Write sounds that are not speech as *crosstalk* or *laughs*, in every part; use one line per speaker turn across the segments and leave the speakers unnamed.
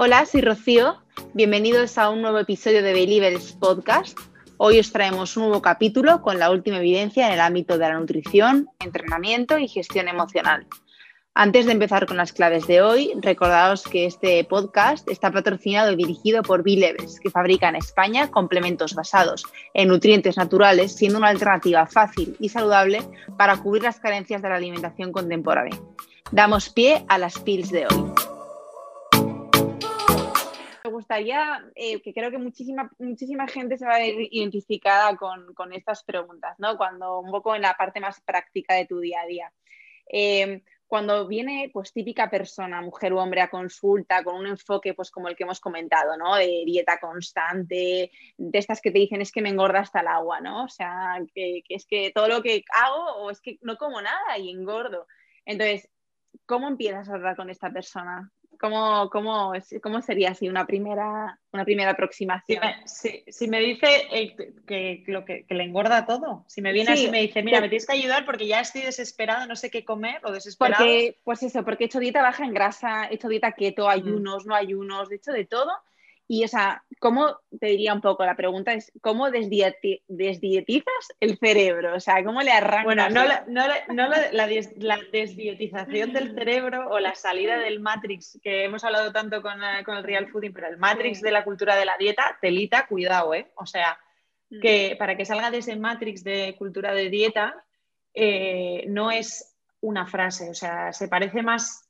Hola, soy Rocío. Bienvenidos a un nuevo episodio de Believers Podcast. Hoy os traemos un nuevo capítulo con la última evidencia en el ámbito de la nutrición, entrenamiento y gestión emocional. Antes de empezar con las claves de hoy, recordaos que este podcast está patrocinado y dirigido por Bilevers, que fabrica en España complementos basados en nutrientes naturales, siendo una alternativa fácil y saludable para cubrir las carencias de la alimentación contemporánea. Damos pie a las pills de hoy gustaría, eh, que creo que muchísima, muchísima gente se va a ver identificada con, con, estas preguntas, ¿no? Cuando un poco en la parte más práctica de tu día a día. Eh, cuando viene pues típica persona, mujer o hombre a consulta con un enfoque pues como el que hemos comentado, ¿no? De dieta constante, de estas que te dicen es que me engorda hasta el agua, ¿no? O sea, que, que es que todo lo que hago o es que no como nada y engordo. Entonces, ¿cómo empiezas a hablar con esta persona? ¿Cómo, cómo, cómo sería así una primera, una primera aproximación?
Si me, dice eh, que, lo que, le engorda todo, si me viene así y me dice, mira, me tienes que ayudar porque ya estoy desesperado, no sé qué comer o desesperado.
Porque, pues eso, porque he hecho dieta baja en grasa, he hecho dieta keto, mm. ayunos, no ayunos, de hecho de todo y, o sea, ¿cómo, te diría un poco, la pregunta es, ¿cómo desdietizas el cerebro? O sea, ¿cómo le arrancas?
Bueno, no, la, no, la, desdietización del cerebro o la salida del Matrix, que hemos hablado tanto con, eh, con el Real Fooding, pero el Matrix de la cultura de la dieta, telita, cuidado, ¿eh? O sea, mm. que para que salga de ese Matrix de cultura de dieta, eh, no es una frase, o sea, se parece más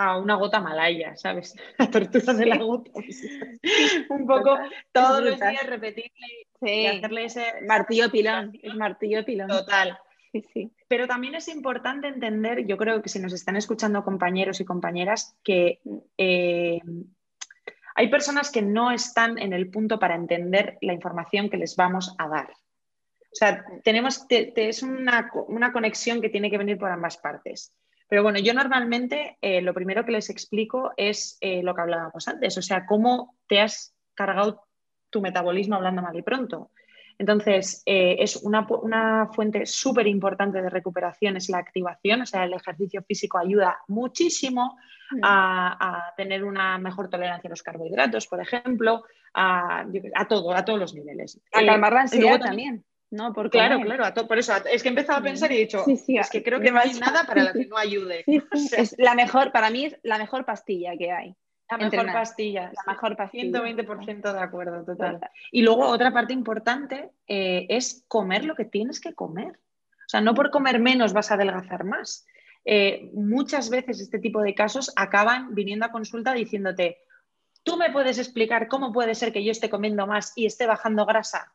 a una gota malaya, ¿sabes? *laughs* La tortuga de la gota. *laughs* un poco todos los días repetirle y hacerle ese
martillo pilón, el martillo pilón.
Total. Sí, Pero también es importante entender, yo creo que si nos están escuchando compañeros y compañeras, que eh, hay personas que no están en el punto para entender la información que les vamos a dar. O sea, tenemos, es una, una conexión que tiene que venir por ambas partes. Pero bueno, yo normalmente eh, lo primero que les explico es eh, lo que hablábamos antes, o sea, cómo te has cargado tu metabolismo hablando mal y pronto. Entonces, eh, es una, fuente súper importante de recuperación, es la activación, o sea, el ejercicio físico ayuda muchísimo mm. a, tener una mejor tolerancia a los carbohidratos, por ejemplo, a, todo, a todos los niveles.
A calmar la ansiedad también. ¿No?
claro, claro, por eso es que he empezado a pensar y he dicho, es que creo que no hay nada para lo que no ayude. *laughs*
es la mejor, para mí es la mejor pastilla que hay.
La mejor pastilla.
La mejor pastilla.
120% de acuerdo, total. Y luego otra parte importante eh, es comer lo que tienes que comer. O sea, no por comer menos vas a adelgazar más. Eh, muchas veces este tipo de casos acaban viniendo a consulta diciéndote, ¿tú me puedes explicar cómo puede ser que yo esté comiendo más y esté bajando grasa?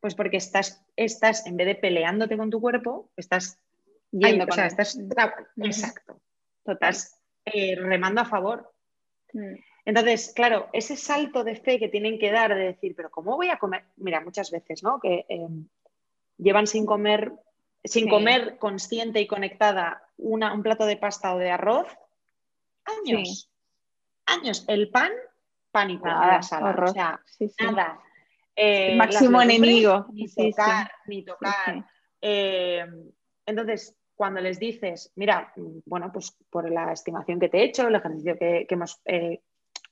Pues porque estás, estás, en vez de peleándote con tu cuerpo, estás yendo o sea, estás, Exacto. Estás eh, remando a favor. Mm. Entonces, claro, ese salto de fe que tienen que dar de decir, pero ¿cómo voy a comer? Mira, muchas veces, ¿no? Que em, llevan sin comer, sin comer consciente y conectada una, un plato de pasta o de arroz años. Años. El pan, pánico.
Nada,
o sea, nada.
Eh, máximo enemigo.
Ni tocar, ni tocar. Eh, entonces, cuando les dices, mira, bueno, pues por la estimación que te he hecho, el ejercicio que, hemos eh,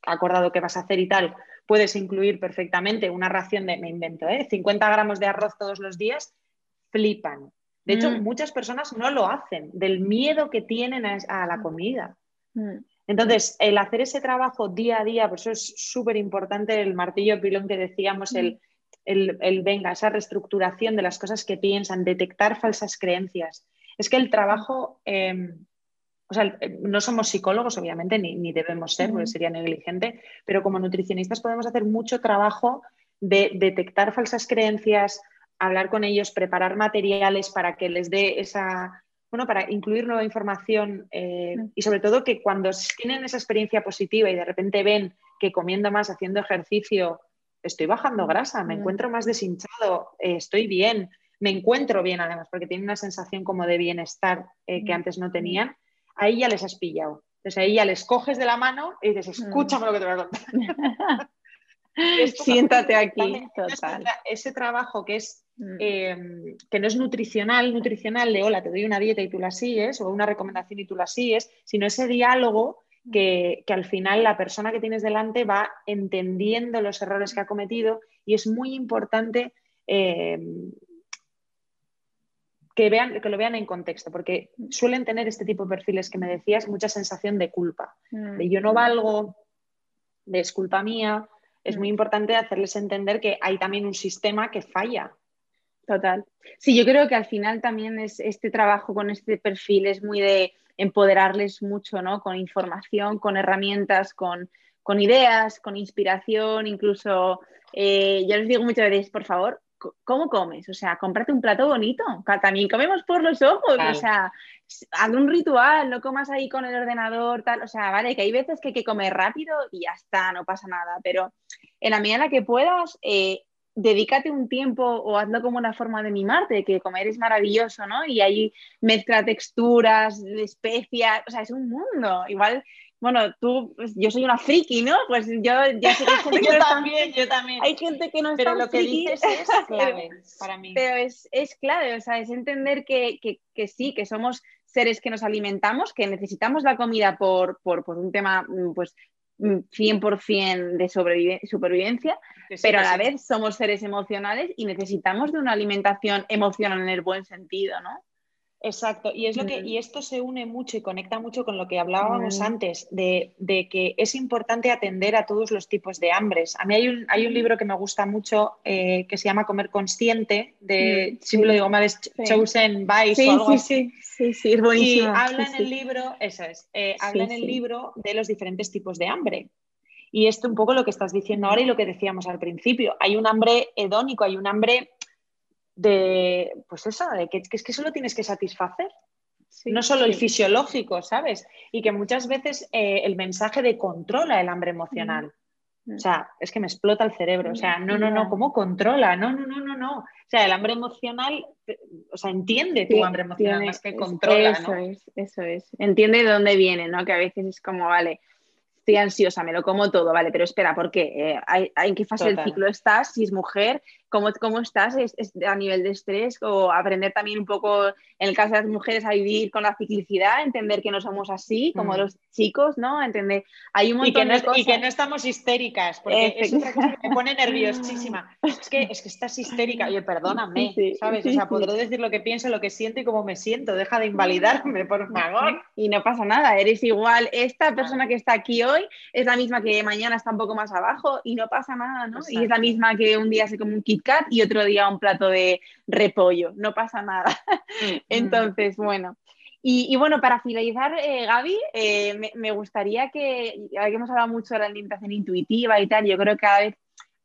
acordado que vas a hacer y tal, puedes incluir perfectamente una ración de, me invento, 50 gramos de arroz todos los días, flipan. De hecho, mm. muchas personas no lo hacen del miedo que tienen a, la mm. comida. Mm. Entonces, el hacer ese trabajo día a día, por eso es súper importante el martillo pilón que decíamos, el, el, venga, esa reestructuración de las cosas que piensan, detectar falsas creencias. Es que el trabajo, em, o sea, no somos psicólogos, obviamente, ni, debemos ser, porque sería negligente, pero como nutricionistas podemos hacer mucho trabajo de detectar falsas creencias, hablar con ellos, preparar materiales para que les dé esa, bueno, para incluir nueva información eh, y sobre todo que cuando tienen esa experiencia positiva y de repente ven que comiendo más, haciendo ejercicio, estoy bajando grasa, me encuentro más deshinchado, eh, estoy bien, me encuentro bien además, porque tienen una sensación como de bienestar eh, que antes no tenían, ahí ya les has pillado. Entonces ahí ya les coges de la mano y dices, escúchame lo que te voy a contar. *laughs*
Siéntate aquí.
Ese trabajo que es mm. em, que no es nutricional, nutricional de hola, te doy una dieta y tú la sigues, o una recomendación y tú la sigues, sino ese diálogo que, al final la persona que tienes delante va entendiendo los errores que ha cometido y es muy importante eh, que, vean, que lo vean en contexto, porque suelen tener este tipo de perfiles que me decías mucha sensación de culpa, de mm. yo no valgo, de es culpa mía. Es muy importante hacerles entender que hay también un sistema que falla.
Total. Sí, yo creo que al final también es este trabajo con este perfil es muy de empoderarles mucho, ¿no? Con información, con herramientas, con, ideas, con inspiración, incluso eh, yo les digo muchas veces, por favor, ¿cómo comes? O sea, cómprate un plato bonito. También comemos por los ojos. O sea, haz un ritual, no comas ahí con el ordenador, tal. O sea, vale, que hay veces que hay que comer rápido y ya está, no pasa nada. Pero en la medida en la que puedas, eh, dedícate un tiempo o hazlo como una forma de mimarte, que comer es maravilloso, ¿no? Y ahí mezcla texturas, especias, o sea, es un mundo. Igual bueno, tú, pues, yo soy una friki, ¿no? Pues yo ya sé que hay gente *laughs* que
yo también, yo también.
Hay gente que no es
Pero lo que dices es *laughs* clave para mí.
Pero es, es clave, o sea, es entender que, que, que, sí, que somos seres que nos alimentamos, que necesitamos la comida por, por, por un tema, mm, pues, 100% mm, de supervivencia, pero a la vez somos seres emocionales y necesitamos de una alimentación emocional en el buen sentido, ¿no?
Exacto, y es lo que, y esto se une mucho y conecta mucho con lo que hablábamos antes, de, que es importante atender a todos los tipos de hambres. A mí hay un, hay un libro que me gusta mucho eh, que se llama Comer Consciente, de, mm, lo digo mal, es Chosen Vice o algo así.
Sí, sí, es buenísimo.
Y habla en el libro, eso es, eh, habla en el libro de los diferentes tipos de hambre. Y esto un poco lo que estás diciendo ahora y lo que decíamos al principio. Hay un hambre hedónico, hay un hambre de, pues eso, de que, es que solo tienes que satisfacer. no solo el fisiológico, ¿sabes? Y que muchas veces eh, el mensaje de controla el hambre emocional. O sea, es que me explota el cerebro. O sea, no, no, no, ¿cómo controla? No, no, no, no, no. O sea, el hambre emocional, o sea, entiende tu hambre emocional más que controla,
Eso es, eso es. Entiende de dónde viene, ¿no? Que a veces es como, vale, estoy ansiosa, me lo como todo, vale, pero espera, ¿por qué? Eh, ¿En qué fase del ciclo estás? Si es mujer, ¿cómo, cómo estás ¿Es, a nivel de estrés? O aprender también un poco, en el caso de las mujeres, a vivir con la ciclicidad, entender que no somos así, como mm. los chicos, ¿no? Entender, hay un montón
y que no, de cosas. Y que no estamos histéricas, porque es otra cosa que me pone *laughs* nerviosísima. Es que, es que estás histérica, oye, perdóname, ¿sabes? o sea, podré decir lo que pienso, lo que siento y cómo me siento, deja de invalidarme, por *laughs* favor.
Y no pasa nada, eres igual, esta persona que está aquí hoy es la misma que mañana está un poco más abajo y no pasa nada, ¿no? Y es la misma que un día se come un Kit Kat y otro día un plato de repollo, no pasa nada. Mm. Entonces, bueno. Y, bueno, para finalizar, eh, Gaby, eh, me, gustaría que, ya que hemos hablado mucho de la alimentación intuitiva y tal, yo creo que cada vez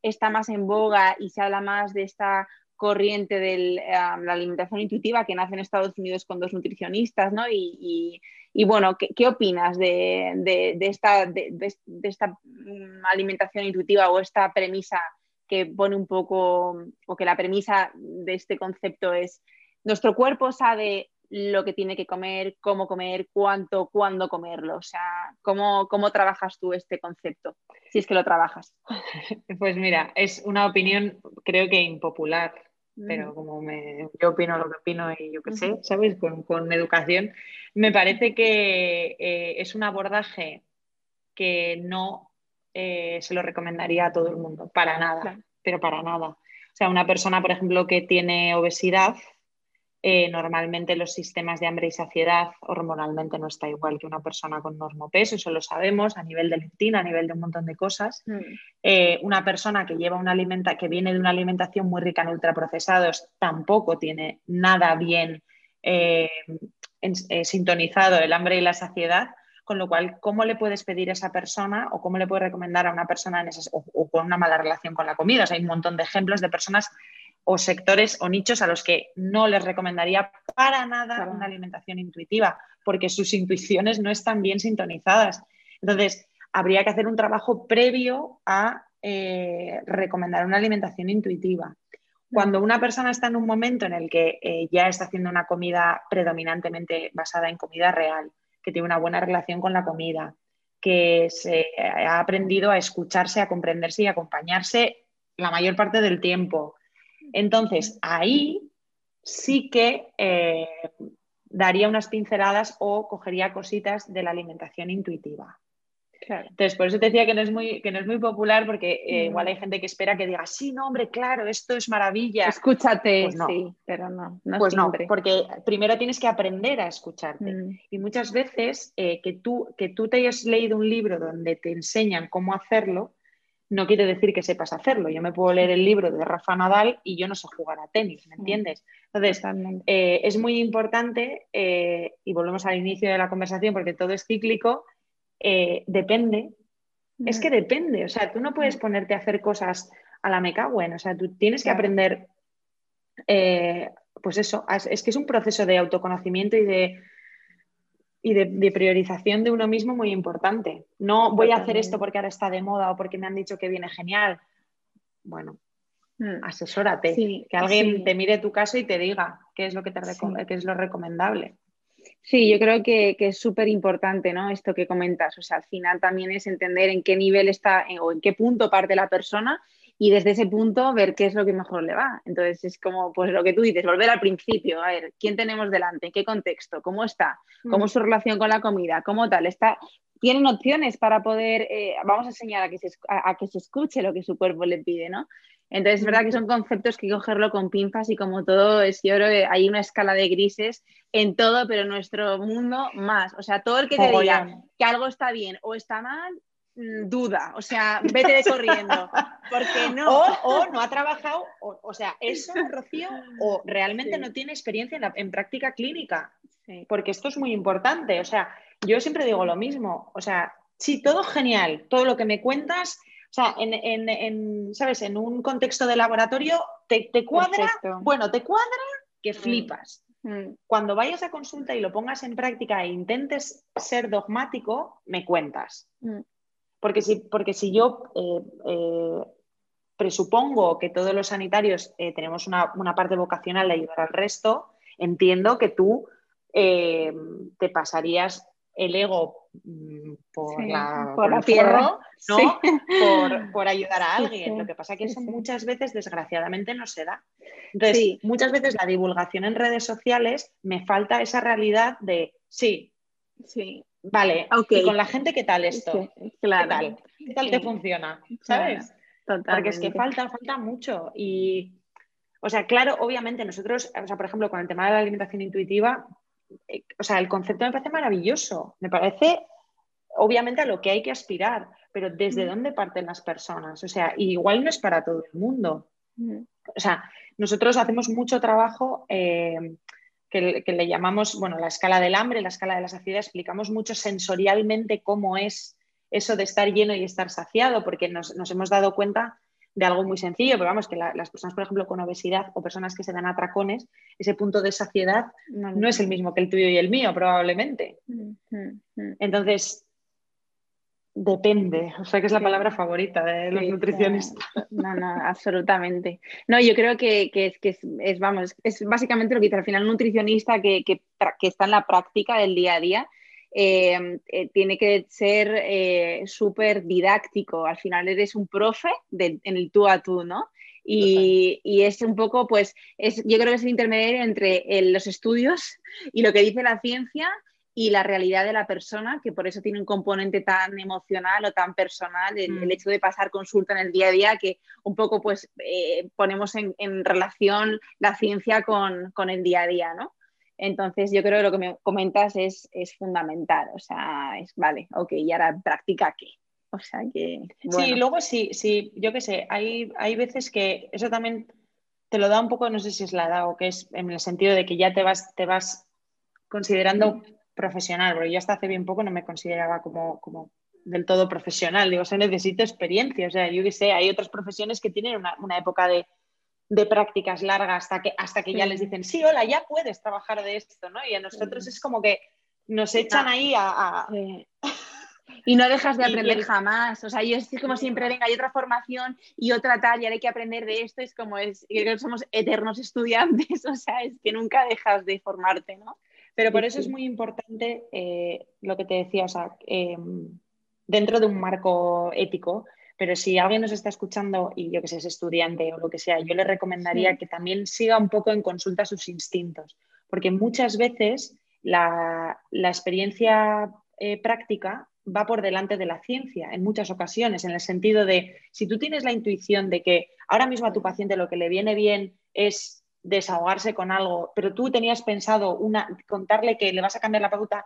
está más en boga y se habla más de esta corriente de eh, la alimentación intuitiva que nace en Estados Unidos con dos nutricionistas, ¿no? Y, y bueno, ¿qué, opinas de, esta, de, esta mm, alimentación intuitiva o esta premisa que pone un poco, o que la premisa de este concepto es, nuestro cuerpo sabe lo que tiene que comer, cómo comer, cuánto, cuándo comerlo. O sea, ¿cómo, cómo trabajas tú este concepto? Si es que lo trabajas. *laughs*
Pues mira, es una opinión creo que impopular, pero mm. como me, yo opino lo que opino y yo qué sé, ¿sabes? Con, educación, me parece que eh, es un abordaje que no eh, se lo recomendaría a todo el mundo, para nada, pero para nada. O sea, una persona, por ejemplo, que tiene obesidad, eh, normalmente los sistemas de hambre y saciedad hormonalmente no está igual que una persona con normopeso, eso lo sabemos a nivel de leptina, a nivel de un montón de cosas. Mm. Eh, una persona que lleva una alimenta que viene de una alimentación muy rica en ultraprocesados tampoco tiene nada bien eh, sintonizado el hambre y la saciedad. Con lo cual, ¿cómo le puedes pedir a esa persona o cómo le puedes recomendar a una persona en o, con una mala relación con la comida? hay un montón de ejemplos de personas o sectores o nichos a los que no les recomendaría para nada una alimentación intuitiva, porque sus intuiciones no están bien sintonizadas. Entonces, habría que hacer un trabajo previo a eh, recomendar una alimentación intuitiva. Cuando una persona está en un momento en el que eh, ya está haciendo una comida predominantemente basada en comida real, que tiene una buena relación con la comida, que se ha aprendido a escucharse, a comprenderse y a acompañarse la mayor parte del tiempo, entonces, ahí sí que eh, daría unas pinceladas o cogería cositas de la alimentación intuitiva. Entonces, por eso te decía que no es muy, que no es muy popular, porque eh, igual hay gente que espera que diga, sí, no, hombre, claro, esto es maravilla.
Escúchate, pues sí, pero no.
no pues no, porque primero tienes que aprender a escucharte. Mm. Y muchas veces eh, que, tú, que tú te hayas leído un libro donde te enseñan cómo hacerlo, no quiere decir que sepas hacerlo. Yo me puedo leer el libro de Rafa Nadal y yo no sé jugar a tenis, ¿me mm. entiendes? Entonces, eh, es muy importante, eh, y volvemos al inicio de la conversación porque todo es cíclico, eh, depende. Es que depende, o sea, tú no puedes ponerte a hacer cosas a la mecagüen, o sea, tú tienes que aprender, pues eso, es que es un proceso de autoconocimiento y de y de, priorización de uno mismo muy importante. No voy a hacer esto porque ahora está de moda o porque me han dicho que viene genial. Bueno, mm. asesórate, que alguien te mire tu caso y te diga qué es lo que te qué es lo recomendable.
Sí, yo creo que, es súper importante, ¿no? Esto que comentas. O sea, al final también es entender en qué nivel está o en qué punto parte la persona y desde ese punto ver qué es lo que mejor le va. Entonces es como pues lo que tú dices, volver al principio, a ver, ¿quién tenemos delante? ¿En qué contexto? ¿Cómo está? ¿Cómo es mm. su relación con la comida? ¿Cómo tal? Está, tienen opciones para poder, eh, vamos a enseñar a que, se, a, que se escuche lo que su cuerpo le pide, ¿no? Entonces es verdad que son conceptos que hay que cogerlo con pinzas y como todo es, yo creo que hay una escala de grises en todo, pero en nuestro mundo más. O sea, todo el que te diga que algo está bien o está mal, Mm, duda, o sea, vete de corriendo, porque *laughs* no.
O, no ha trabajado, o, sea, eso, Rocío, o realmente no tiene experiencia en, práctica clínica, porque esto es muy importante, o sea, yo siempre digo lo mismo, o sea, sí, todo genial, todo lo que me cuentas, o sea, en, ¿sabes? En un contexto de laboratorio, te, cuadra, bueno, te cuadra que mm. flipas. Mm. Cuando vayas a consulta y lo pongas en práctica e intentes ser dogmático, me cuentas. Porque si, porque si yo eh, eh, presupongo que todos los sanitarios eh, tenemos una, parte vocacional de ayudar al resto, entiendo que tú te pasarías el ego mm, por, la,
por, *laughs* ¿no?
Por, ayudar a alguien. Lo que pasa es que eso muchas veces, desgraciadamente, no se da. Entonces, muchas veces la divulgación en redes sociales me falta esa realidad de sí,
sí.
Vale, y con la gente, ¿qué tal esto? claro. ¿Qué tal, te funciona? ¿Sabes? Porque es que falta, falta mucho. Y, o sea, claro, obviamente nosotros, o sea, por ejemplo, con el tema de la alimentación intuitiva, o sea, el concepto me parece maravilloso. Me parece, obviamente, a lo que hay que aspirar, pero ¿desde mm. dónde parten las personas? O sea, igual no es para todo el mundo. Mm. O sea, nosotros hacemos mucho trabajo. Eh, que, le llamamos, bueno, la escala del hambre, la escala de la saciedad, explicamos mucho sensorialmente cómo es eso de estar lleno y estar saciado, porque nos, hemos dado cuenta de algo muy sencillo, pero vamos, que las personas, por ejemplo, con obesidad o personas que se dan atracones, ese punto de saciedad no es el mismo que el tuyo y el mío, probablemente. Mm, mm, mm. Entonces, Depende, o sea que es la palabra favorita de los nutricionistas.
No, no, absolutamente. No, yo creo que, es, que es, vamos, es básicamente lo que dice al final un nutricionista que, está en la práctica del día a día. Eh, eh, tiene que ser eh, súper didáctico. Al final eres un profe en el tú a tú, ¿no? Y, y, es un poco, pues, es, yo creo que es el intermediario entre los estudios *laughs* y lo que dice la ciencia y la realidad de la persona, que por eso tiene un componente tan emocional o tan personal, el, mm. hecho de pasar consulta en el día a día, que un poco pues eh, ponemos en, relación la ciencia con, el día a día, ¿no? Entonces yo creo que lo que me comentas es, es fundamental, o sea, es vale, ok, y ahora practica qué. O sea que...
Sí, luego sí, sí, yo qué sé, hay, hay veces que eso también te lo da un poco, no sé si es la edad o que es en el sentido de que ya te vas, te vas considerando profesional, porque yo hasta hace bien poco no me consideraba como, como del todo profesional. Digo, se necesito experiencia. O sea, yo que sé, hay otras profesiones que tienen una, época de, prácticas largas hasta que, hasta que ya les dicen, sí, hola, ya puedes trabajar de esto, ¿no? Y a nosotros es como que nos echan ahí a...
Y no dejas de *laughs* aprender jamás. O sea, yo es como siempre, venga, hay otra formación y otra tal, y ahora hay que aprender de esto. Es como, es, que somos eternos estudiantes, *laughs* o sea, es que nunca dejas de formarte, ¿no?
Pero por eso es muy importante eh, lo que te decía, o sea, em, dentro de un marco ético, pero si alguien nos está escuchando y yo que sé, es estudiante o lo que sea, yo le recomendaría que también siga un poco en consulta sus instintos, porque muchas veces la, experiencia eh, práctica va por delante de la ciencia en muchas ocasiones, en el sentido de si tú tienes la intuición de que ahora mismo a tu paciente lo que le viene bien es desahogarse con algo, pero tú tenías pensado una, contarle que le vas a cambiar la pauta,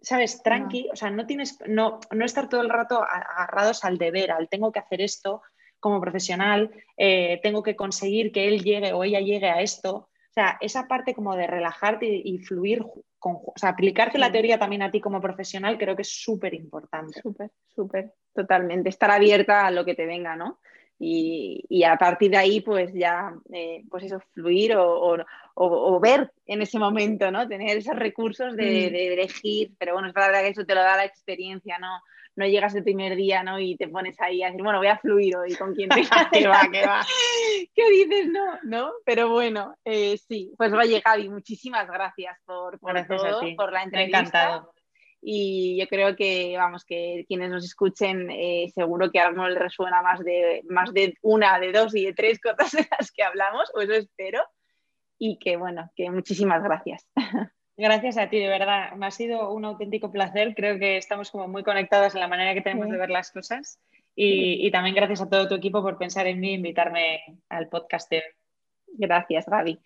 sabes, tranqui, o sea, no tienes, no, no estar todo el rato agarrados al deber, al tengo que hacer esto como profesional, eh, tengo que conseguir que él llegue o ella llegue a esto. O sea, esa parte como de relajarte y, fluir, con, o sea, aplicarte la teoría también a ti como profesional creo que es súper importante.
Súper, súper, totalmente. Estar abierta a lo que te venga, ¿no? Y, a partir de ahí, pues ya, eh, pues eso, fluir o, ver en ese momento, ¿no? Tener esos recursos de, mm. de, elegir, pero bueno, es verdad que eso te lo da la experiencia, ¿no? no llegas el primer día, ¿no? Y te pones ahí a decir, bueno, voy a fluir hoy con quien te *laughs* que va, que va. *laughs* ¿Qué dices? No, ¿no? Pero bueno, eh, sí. Pues oye, Gaby, muchísimas gracias por, por todo, por la entrevista. encantado. Y yo creo que, vamos, que quienes nos escuchen, eh, seguro que a alguno resuena más de, más de una, de dos y de tres cosas de las que hablamos, o eso espero. Y que, bueno, que muchísimas gracias.
Gracias a ti, de verdad. Me ha sido un auténtico placer. Creo que estamos como muy conectadas en la manera que tenemos de ver las cosas. Y, también gracias a todo tu equipo por pensar en mí e invitarme al podcast.
Gracias, Gaby.